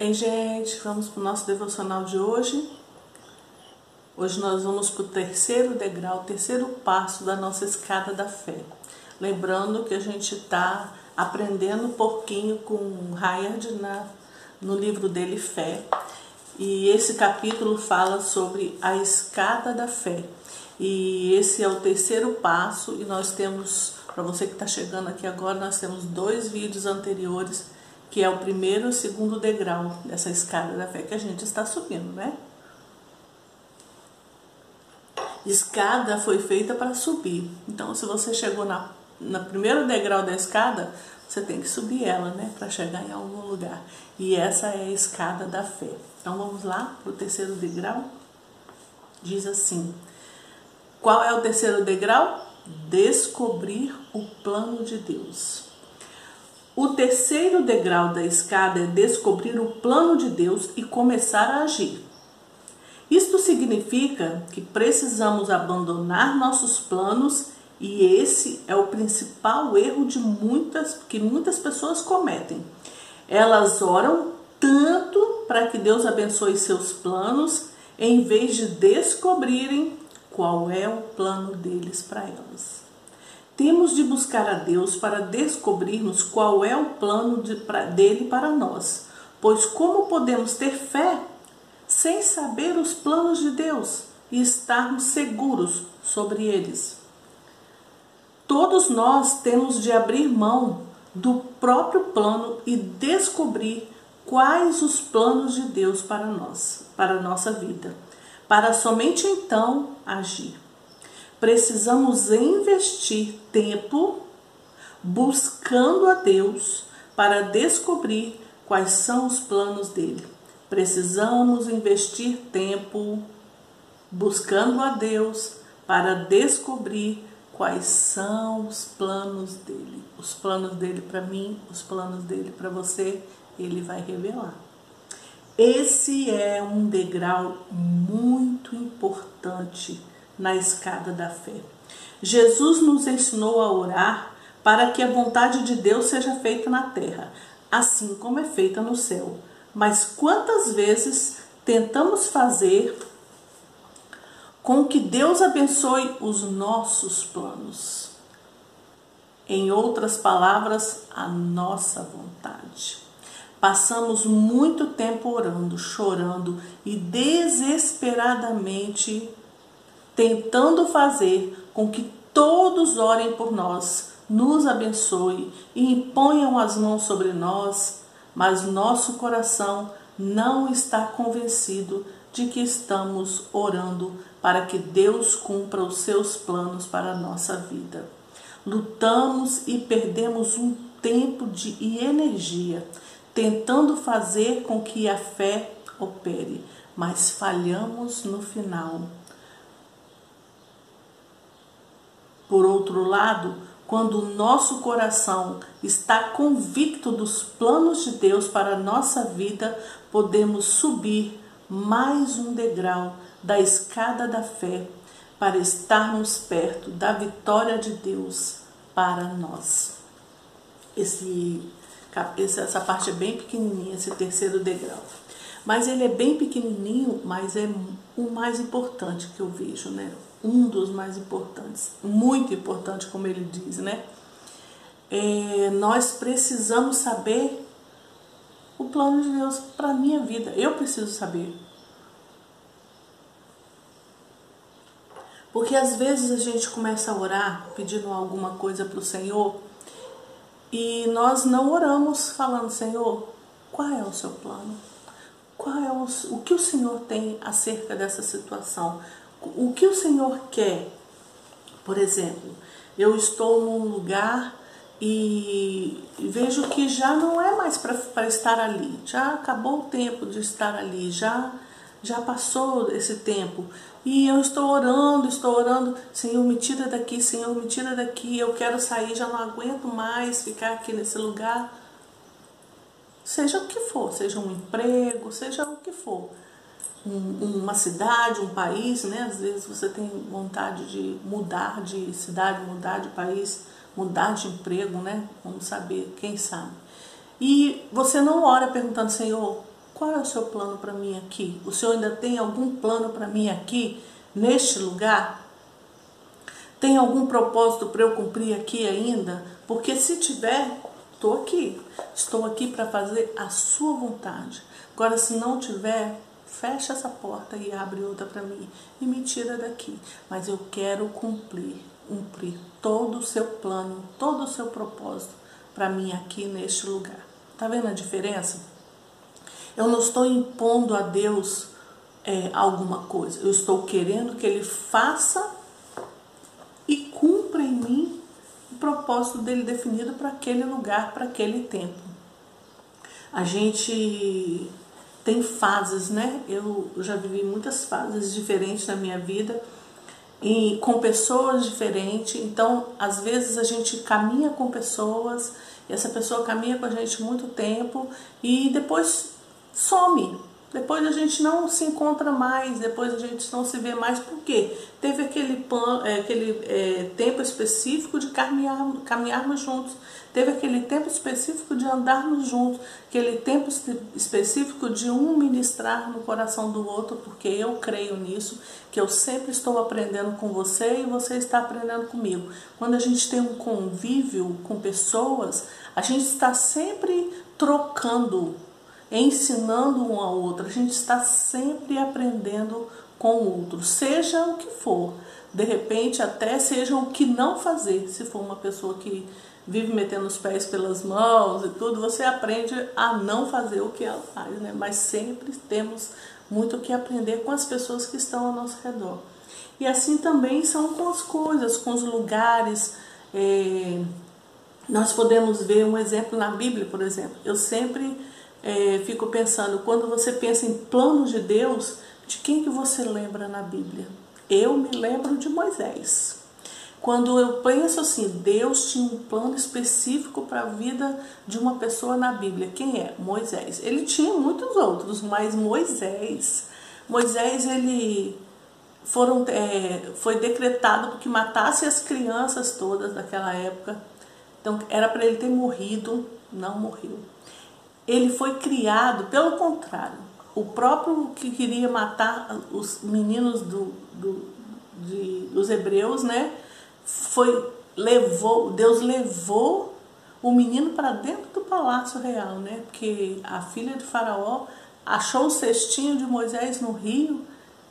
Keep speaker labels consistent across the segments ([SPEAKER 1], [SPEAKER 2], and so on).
[SPEAKER 1] Ei, gente, vamos para o nosso devocional de hoje. Hoje nós vamos para o terceiro degrau, o terceiro passo da nossa escada da fé. Lembrando que a gente está aprendendo um pouquinho com Hayard na, no livro dele Fé. E esse capítulo fala sobre a escada da fé. E esse é o terceiro passo e nós temos, para você que está chegando aqui agora, nós temos dois vídeos anteriores que é o primeiro e segundo degrau dessa escada da fé que a gente está subindo, né? Escada foi feita para subir. Então, se você chegou na, na primeiro degrau da escada, você tem que subir ela, né, para chegar em algum lugar. E essa é a escada da fé. Então, vamos lá para o terceiro degrau. Diz assim: Qual é o terceiro degrau? Descobrir o plano de Deus. O terceiro degrau da escada é descobrir o plano de Deus e começar a agir. Isto significa que precisamos abandonar nossos planos e esse é o principal erro de muitas que muitas pessoas cometem. Elas oram tanto para que Deus abençoe seus planos, em vez de descobrirem qual é o plano deles para elas. Temos de buscar a Deus para descobrirmos qual é o plano de, pra, dele para nós, pois como podemos ter fé sem saber os planos de Deus e estarmos seguros sobre eles? Todos nós temos de abrir mão do próprio plano e descobrir quais os planos de Deus para nós, para a nossa vida, para somente então agir precisamos investir tempo buscando a Deus para descobrir quais são os planos dele. Precisamos investir tempo buscando a Deus para descobrir quais são os planos dele. Os planos dele para mim, os planos dele para você, ele vai revelar. Esse é um degrau muito importante na escada da fé. Jesus nos ensinou a orar para que a vontade de Deus seja feita na terra, assim como é feita no céu. Mas quantas vezes tentamos fazer com que Deus abençoe os nossos planos? Em outras palavras, a nossa vontade. Passamos muito tempo orando, chorando e desesperadamente tentando fazer com que todos orem por nós, nos abençoe e imponham as mãos sobre nós, mas nosso coração não está convencido de que estamos orando para que Deus cumpra os seus planos para a nossa vida. Lutamos e perdemos um tempo de, e energia tentando fazer com que a fé opere, mas falhamos no final Por outro lado, quando o nosso coração está convicto dos planos de Deus para a nossa vida, podemos subir mais um degrau da escada da fé para estarmos perto da vitória de Deus para nós. Esse, essa parte é bem pequenininha, esse terceiro degrau. Mas ele é bem pequenininho, mas é o mais importante que eu vejo, né? Um dos mais importantes, muito importante, como ele diz, né? É, nós precisamos saber o plano de Deus para a minha vida. Eu preciso saber. Porque às vezes a gente começa a orar pedindo alguma coisa para o Senhor e nós não oramos falando, Senhor, qual é o seu plano? Qual é o, o que o Senhor tem acerca dessa situação? O que o Senhor quer. Por exemplo, eu estou num lugar e vejo que já não é mais para estar ali, já acabou o tempo de estar ali, já já passou esse tempo. E eu estou orando, estou orando, Senhor, me tira daqui, Senhor, me tira daqui, eu quero sair, já não aguento mais ficar aqui nesse lugar. Seja o que for, seja um emprego, seja o que for uma cidade, um país, né? Às vezes você tem vontade de mudar de cidade, mudar de país, mudar de emprego, né? Vamos saber, quem sabe. E você não ora perguntando, Senhor, qual é o seu plano para mim aqui? O Senhor ainda tem algum plano para mim aqui, neste lugar? Tem algum propósito para eu cumprir aqui ainda? Porque se tiver, estou aqui. Estou aqui para fazer a sua vontade. Agora, se não tiver, fecha essa porta e abre outra para mim e me tira daqui. Mas eu quero cumprir, cumprir todo o seu plano, todo o seu propósito para mim aqui neste lugar. Tá vendo a diferença? Eu não estou impondo a Deus é, alguma coisa. Eu estou querendo que Ele faça e cumpra em mim o propósito dele definido para aquele lugar, para aquele tempo. A gente tem fases, né? Eu já vivi muitas fases diferentes na minha vida e com pessoas diferentes. Então, às vezes a gente caminha com pessoas, e essa pessoa caminha com a gente muito tempo e depois some. Depois a gente não se encontra mais, depois a gente não se vê mais, por quê? Teve aquele, pan, é, aquele é, tempo específico de caminhar, caminharmos juntos, teve aquele tempo específico de andarmos juntos, aquele tempo específico de um ministrar no coração do outro, porque eu creio nisso, que eu sempre estou aprendendo com você e você está aprendendo comigo. Quando a gente tem um convívio com pessoas, a gente está sempre trocando ensinando um ao outro. A gente está sempre aprendendo com o outro, seja o que for. De repente, até seja o que não fazer. Se for uma pessoa que vive metendo os pés pelas mãos e tudo, você aprende a não fazer o que ela faz, né? Mas sempre temos muito o que aprender com as pessoas que estão ao nosso redor. E assim também são com as coisas, com os lugares. É... Nós podemos ver um exemplo na Bíblia, por exemplo. Eu sempre é, fico pensando, quando você pensa em planos de Deus, de quem que você lembra na Bíblia? Eu me lembro de Moisés. Quando eu penso assim, Deus tinha um plano específico para a vida de uma pessoa na Bíblia. Quem é? Moisés. Ele tinha muitos outros, mas Moisés, Moisés ele foram, é, foi decretado que matasse as crianças todas daquela época. Então era para ele ter morrido, não morreu ele foi criado, pelo contrário, o próprio que queria matar os meninos do, do, de, dos hebreus, né? Foi, levou, Deus levou o menino para dentro do palácio real, né? Porque a filha de Faraó achou o cestinho de Moisés no rio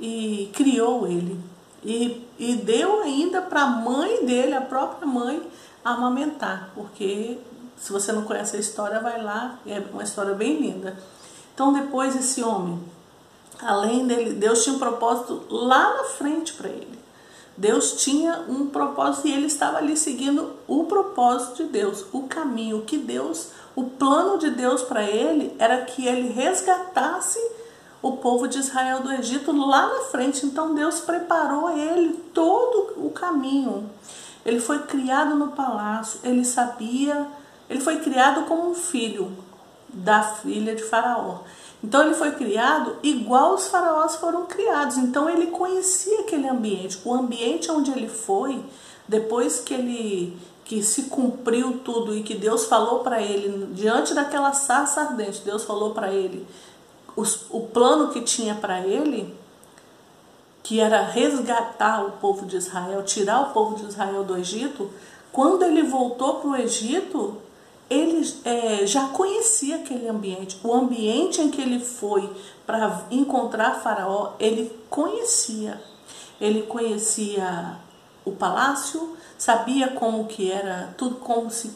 [SPEAKER 1] e criou ele. E, e deu ainda para a mãe dele, a própria mãe, amamentar, porque se você não conhece a história, vai lá, é uma história bem linda. Então, depois esse homem, além dele, Deus tinha um propósito lá na frente para ele. Deus tinha um propósito e ele estava ali seguindo o propósito de Deus, o caminho que Deus, o plano de Deus para ele era que ele resgatasse o povo de Israel do Egito lá na frente. Então Deus preparou ele todo o caminho. Ele foi criado no palácio, ele sabia ele foi criado como um filho da filha de Faraó. Então ele foi criado igual os faraós foram criados. Então ele conhecia aquele ambiente. O ambiente onde ele foi, depois que ele que se cumpriu tudo e que Deus falou para ele diante daquela sarça ardente, Deus falou para ele os, o plano que tinha para ele, que era resgatar o povo de Israel, tirar o povo de Israel do Egito. Quando ele voltou para o Egito, ele é, já conhecia aquele ambiente. O ambiente em que ele foi para encontrar Faraó, ele conhecia. Ele conhecia o palácio, sabia como que era, tudo como se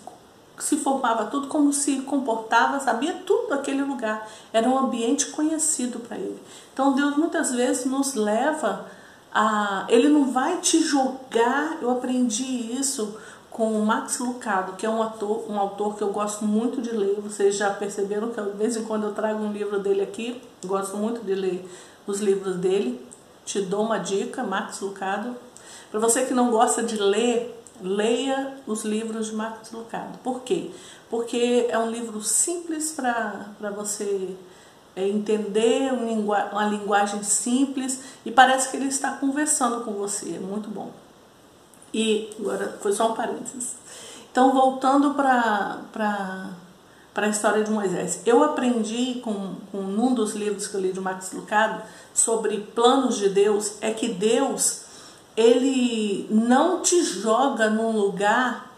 [SPEAKER 1] se formava, tudo como se comportava, sabia tudo daquele lugar. Era um ambiente conhecido para ele. Então Deus muitas vezes nos leva a. Ele não vai te jogar. Eu aprendi isso com o Max Lucado, que é um, ator, um autor que eu gosto muito de ler. Vocês já perceberam que de vez em quando eu trago um livro dele aqui, gosto muito de ler os livros dele. Te dou uma dica, Max Lucado. Para você que não gosta de ler, leia os livros de Max Lucado. Por quê? Porque é um livro simples para você é, entender, uma linguagem simples e parece que ele está conversando com você. É muito bom. E agora foi só um parênteses. Então, voltando para a história de Moisés. Eu aprendi com, com um dos livros que eu li de Max Lucado sobre planos de Deus, é que Deus ele não te joga num lugar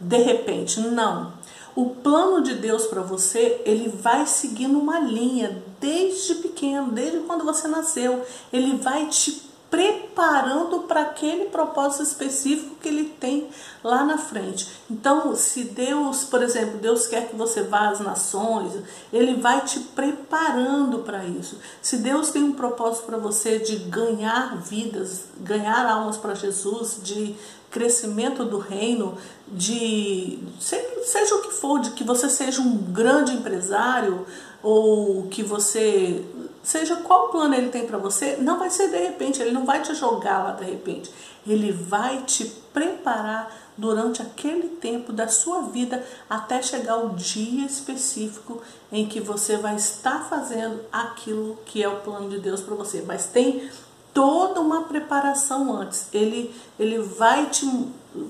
[SPEAKER 1] de repente, não. O plano de Deus para você, ele vai seguindo uma linha desde pequeno, desde quando você nasceu. Ele vai te preparando para aquele propósito específico que ele tem lá na frente. Então, se Deus, por exemplo, Deus quer que você vá às nações, ele vai te preparando para isso. Se Deus tem um propósito para você de ganhar vidas, ganhar almas para Jesus, de crescimento do reino, de seja o que for, de que você seja um grande empresário ou que você seja qual plano ele tem para você, não vai ser de repente, ele não vai te jogar lá de repente. Ele vai te preparar durante aquele tempo da sua vida até chegar o dia específico em que você vai estar fazendo aquilo que é o plano de Deus para você. Mas tem toda uma preparação antes. Ele ele vai te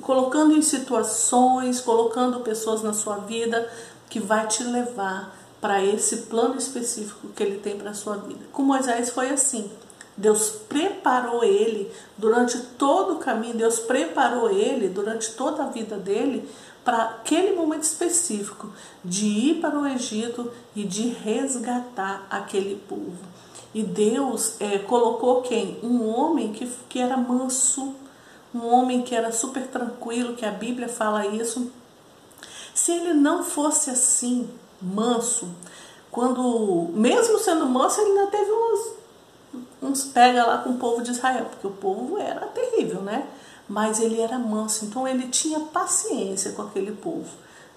[SPEAKER 1] colocando em situações, colocando pessoas na sua vida que vai te levar para esse plano específico que ele tem para a sua vida. Com Moisés foi assim. Deus preparou ele durante todo o caminho, Deus preparou ele durante toda a vida dele para aquele momento específico de ir para o Egito e de resgatar aquele povo. E Deus é, colocou quem? Um homem que, que era manso, um homem que era super tranquilo, que a Bíblia fala isso. Se ele não fosse assim, manso, quando, mesmo sendo manso, ele ainda teve uns, uns pega lá com o povo de Israel, porque o povo era terrível, né? Mas ele era manso, então ele tinha paciência com aquele povo.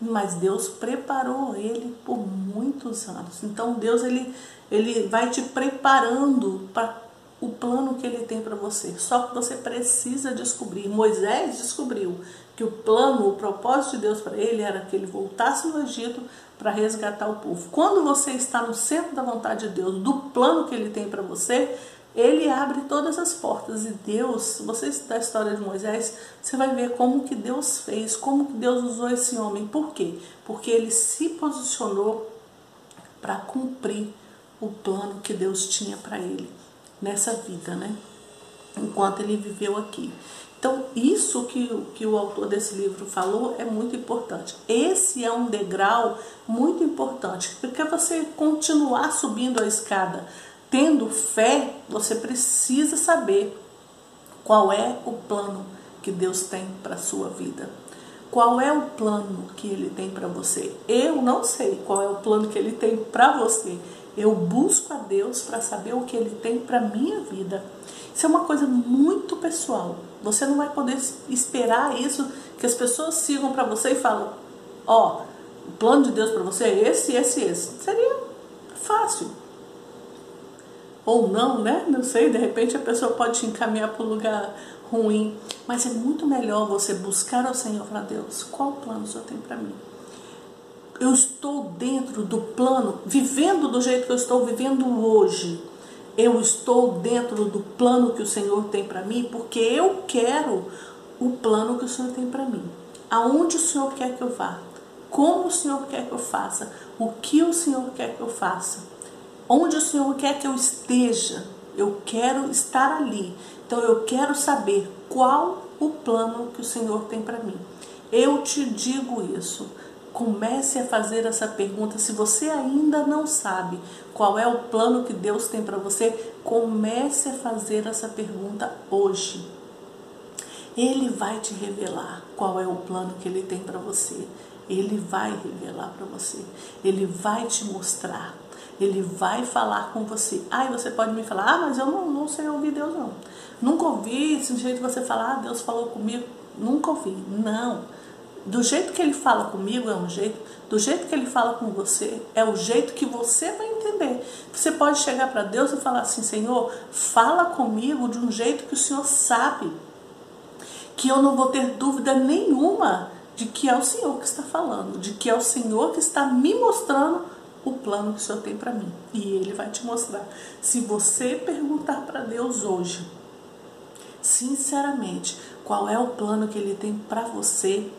[SPEAKER 1] Mas Deus preparou ele por muitos anos. Então Deus ele, ele vai te preparando para o plano que ele tem para você. Só que você precisa descobrir. Moisés descobriu que o plano, o propósito de Deus para ele era que ele voltasse no Egito para resgatar o povo. Quando você está no centro da vontade de Deus, do plano que ele tem para você, ele abre todas as portas e Deus, você estudar a história de Moisés, você vai ver como que Deus fez, como que Deus usou esse homem. Por quê? Porque ele se posicionou para cumprir o plano que Deus tinha para ele nessa vida, né? Enquanto ele viveu aqui. Então, isso que, que o autor desse livro falou é muito importante. Esse é um degrau muito importante, porque você continuar subindo a escada tendo fé, você precisa saber qual é o plano que Deus tem para a sua vida. Qual é o plano que ele tem para você? Eu não sei qual é o plano que ele tem para você. Eu busco a Deus para saber o que ele tem para minha vida. Isso é uma coisa muito pessoal. Você não vai poder esperar isso que as pessoas sigam para você e falam: "Ó, oh, o plano de Deus para você é esse, esse, esse". Seria fácil. Ou não, né? Não sei, de repente a pessoa pode te encaminhar para um lugar ruim, mas é muito melhor você buscar ao Senhor falar: "Deus, qual plano o Senhor tem para mim?" Eu estou dentro do plano, vivendo do jeito que eu estou vivendo hoje eu estou dentro do plano que o Senhor tem para mim, porque eu quero o plano que o Senhor tem para mim. Aonde o Senhor quer que eu vá? Como o Senhor quer que eu faça? O que o Senhor quer que eu faça? Onde o Senhor quer que eu esteja? Eu quero estar ali. Então eu quero saber qual o plano que o Senhor tem para mim. Eu te digo isso. Comece a fazer essa pergunta. Se você ainda não sabe qual é o plano que Deus tem para você, comece a fazer essa pergunta hoje. Ele vai te revelar qual é o plano que ele tem para você. Ele vai revelar para você. Ele vai te mostrar. Ele vai falar com você. Ai, você pode me falar, ah, mas eu não, não sei ouvir Deus, não. Nunca ouvi esse jeito de você falar, ah, Deus falou comigo. Nunca ouvi. Não do jeito que ele fala comigo é um jeito, do jeito que ele fala com você é o jeito que você vai entender. Você pode chegar para Deus e falar assim: Senhor, fala comigo de um jeito que o Senhor sabe, que eu não vou ter dúvida nenhuma de que é o Senhor que está falando, de que é o Senhor que está me mostrando o plano que o Senhor tem para mim. E Ele vai te mostrar. Se você perguntar para Deus hoje, sinceramente, qual é o plano que Ele tem para você,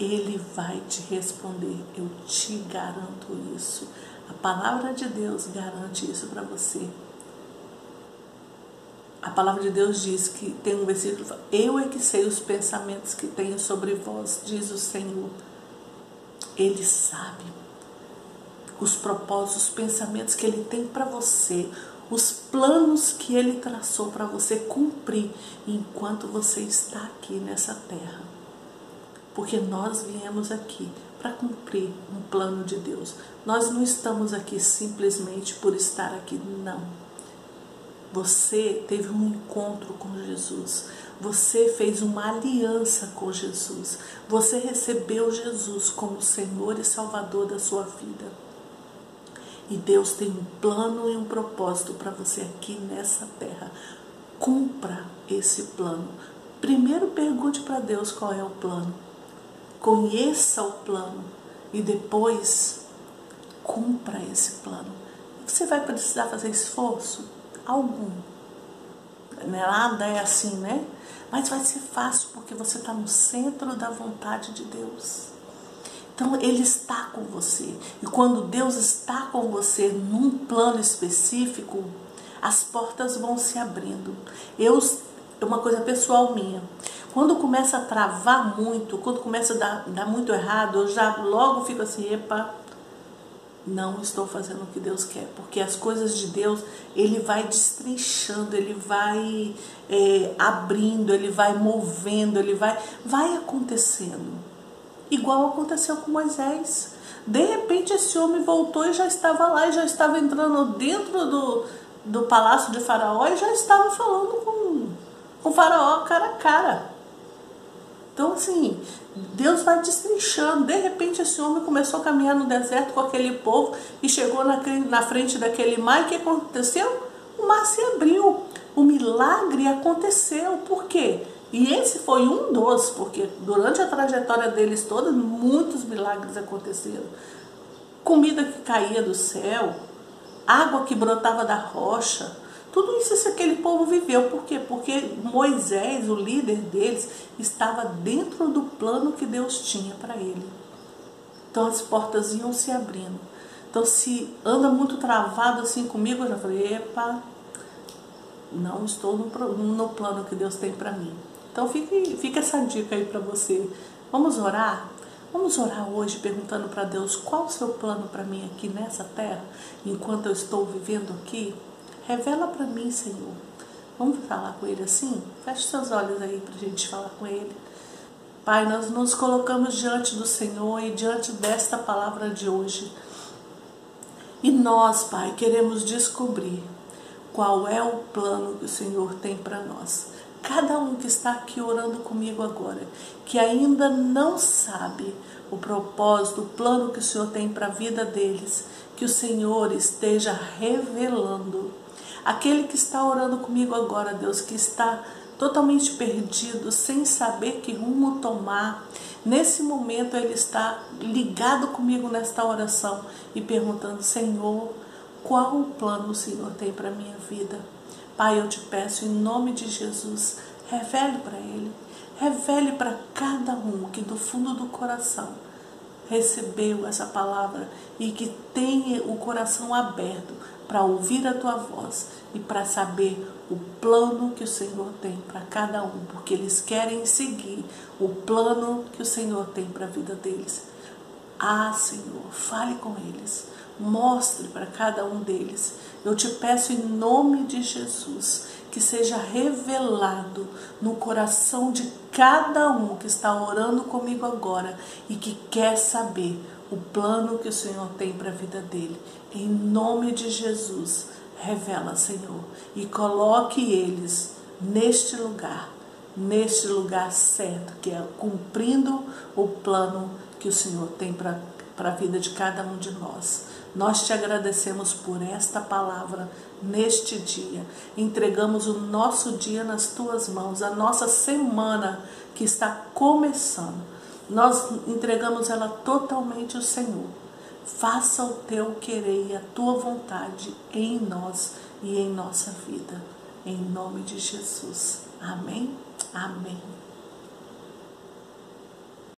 [SPEAKER 1] Ele vai te responder. Eu te garanto isso. A palavra de Deus garante isso para você. A palavra de Deus diz que tem um versículo: Eu é que sei os pensamentos que tenho sobre vós, diz o Senhor. Ele sabe os propósitos, os pensamentos que ele tem para você, os planos que ele traçou para você cumprir enquanto você está aqui nessa terra. Porque nós viemos aqui para cumprir um plano de Deus. Nós não estamos aqui simplesmente por estar aqui, não. Você teve um encontro com Jesus. Você fez uma aliança com Jesus. Você recebeu Jesus como Senhor e Salvador da sua vida. E Deus tem um plano e um propósito para você aqui nessa terra. Cumpra esse plano. Primeiro pergunte para Deus qual é o plano. Conheça o plano e depois cumpra esse plano. Você vai precisar fazer esforço algum. Nada é assim, né? Mas vai ser fácil porque você está no centro da vontade de Deus. Então Ele está com você. E quando Deus está com você num plano específico, as portas vão se abrindo. Eu, uma coisa pessoal minha. Quando começa a travar muito, quando começa a dar, dar muito errado, eu já logo fico assim, epa, não estou fazendo o que Deus quer, porque as coisas de Deus Ele vai destrinchando, Ele vai é, abrindo, Ele vai movendo, Ele vai, vai acontecendo igual aconteceu com Moisés. De repente esse homem voltou e já estava lá, e já estava entrando dentro do, do palácio de Faraó e já estava falando com, com Faraó cara a cara. Então, assim, Deus vai destrinchando. De repente, esse homem começou a caminhar no deserto com aquele povo e chegou na, na frente daquele mar. E o que aconteceu? O mar se abriu. O milagre aconteceu. Por quê? E esse foi um dos, porque durante a trajetória deles toda, muitos milagres aconteceram. Comida que caía do céu, água que brotava da rocha, tudo isso, aquele povo viveu. Por quê? Porque Moisés, o líder deles, estava dentro do plano que Deus tinha para ele. Então as portas iam se abrindo. Então se anda muito travado assim comigo, eu já falei, epa, não estou no, no plano que Deus tem para mim. Então fique, fica essa dica aí para você. Vamos orar? Vamos orar hoje perguntando para Deus qual o seu plano para mim aqui nessa terra, enquanto eu estou vivendo aqui. Revela para mim, Senhor. Vamos falar com Ele assim? Feche seus olhos aí para a gente falar com Ele. Pai, nós nos colocamos diante do Senhor e diante desta palavra de hoje. E nós, Pai, queremos descobrir qual é o plano que o Senhor tem para nós cada um que está aqui orando comigo agora, que ainda não sabe o propósito, o plano que o Senhor tem para a vida deles, que o Senhor esteja revelando. Aquele que está orando comigo agora, Deus, que está totalmente perdido, sem saber que rumo tomar, nesse momento ele está ligado comigo nesta oração e perguntando: Senhor, qual o plano o Senhor tem para minha vida? Pai, eu te peço em nome de Jesus, revele para ele, revele para cada um que do fundo do coração recebeu essa palavra e que tenha o coração aberto para ouvir a tua voz e para saber o plano que o Senhor tem para cada um, porque eles querem seguir o plano que o Senhor tem para a vida deles. Ah, Senhor, fale com eles, mostre para cada um deles eu te peço em nome de Jesus que seja revelado no coração de cada um que está orando comigo agora e que quer saber o plano que o Senhor tem para a vida dele. Em nome de Jesus, revela, Senhor, e coloque eles neste lugar, neste lugar certo, que é cumprindo o plano que o Senhor tem para a vida de cada um de nós. Nós te agradecemos por esta palavra neste dia. Entregamos o nosso dia nas tuas mãos, a nossa semana que está começando. Nós entregamos ela totalmente ao Senhor. Faça o teu querer e a tua vontade em nós e em nossa vida. Em nome de Jesus. Amém. Amém.